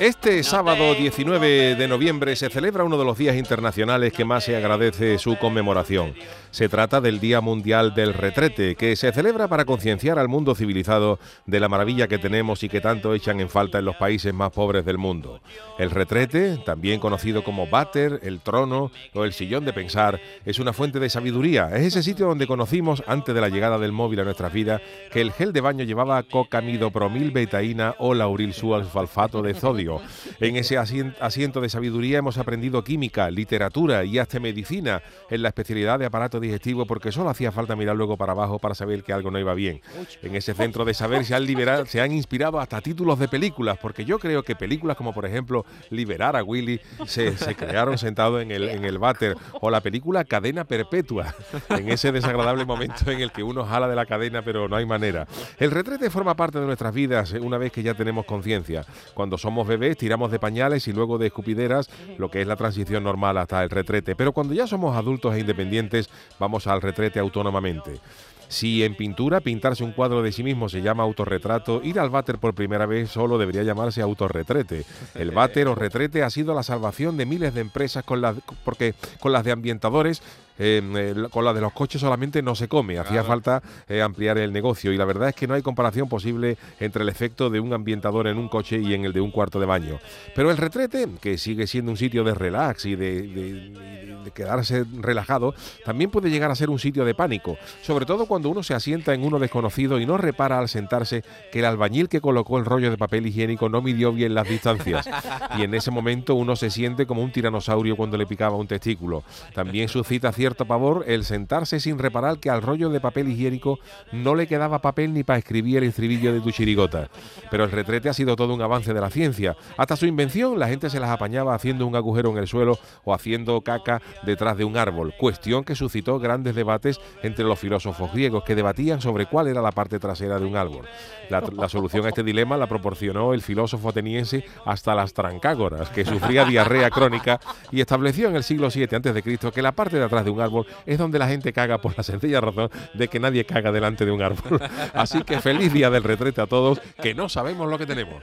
Este sábado 19 de noviembre se celebra uno de los días internacionales que más se agradece su conmemoración. Se trata del Día Mundial del Retrete, que se celebra para concienciar al mundo civilizado de la maravilla que tenemos y que tanto echan en falta en los países más pobres del mundo. El retrete, también conocido como váter, el trono o el sillón de pensar, es una fuente de sabiduría. Es ese sitio donde conocimos, antes de la llegada del móvil a nuestras vidas, que el gel de baño llevaba cocamidopromil betaína o lauril sulfato de sodio. En ese asiento de sabiduría hemos aprendido química, literatura y hasta medicina en la especialidad de aparato digestivo porque solo hacía falta mirar luego para abajo para saber que algo no iba bien. En ese centro de saber se han, liberado, se han inspirado hasta títulos de películas, porque yo creo que películas como por ejemplo Liberar a Willy se, crearon sentados en el, en el váter o la película Cadena Perpetua, en ese desagradable momento en el que uno jala de la cadena pero no hay manera. El retrete forma parte de nuestras vidas una vez que ya tenemos conciencia. Cuando somos bebés tiramos de pañales y luego de escupideras, lo que es la transición normal hasta el retrete. Pero cuando ya somos adultos e independientes, vamos al retrete autónomamente. Si en pintura pintarse un cuadro de sí mismo se llama autorretrato, ir al váter por primera vez solo debería llamarse autorretrete. El váter o retrete ha sido la salvación de miles de empresas con las, porque con las de ambientadores eh, con la de los coches solamente no se come, hacía falta eh, ampliar el negocio y la verdad es que no hay comparación posible entre el efecto de un ambientador en un coche y en el de un cuarto de baño. Pero el retrete, que sigue siendo un sitio de relax y de, quedarse relajado, también puede llegar a ser un sitio de pánico, sobre todo cuando uno se asienta en uno desconocido y no repara al sentarse que el albañil que colocó el rollo de papel higiénico no midió bien las distancias y en ese momento uno se siente como un tiranosaurio cuando le picaba un testículo. También suscita cierto pavor el sentarse sin reparar que al rollo de papel higiénico no le quedaba papel ni para escribir el estribillo de tu chirigota. Pero el retrete ha sido todo un avance de la ciencia. Hasta su invención la gente se las apañaba haciendo un agujero en el suelo o haciendo caca detrás de un árbol, cuestión que suscitó grandes debates entre los filósofos griegos que debatían sobre cuál era la parte trasera de un árbol. La, solución a este dilema la proporcionó el filósofo ateniense hasta las trancágoras, que sufría diarrea crónica y estableció en el siglo VII a.C. que la parte de atrás de un árbol es donde la gente caga por la sencilla razón de que nadie caga delante de un árbol. Así que feliz día del retrete a todos, que no sabemos lo que tenemos.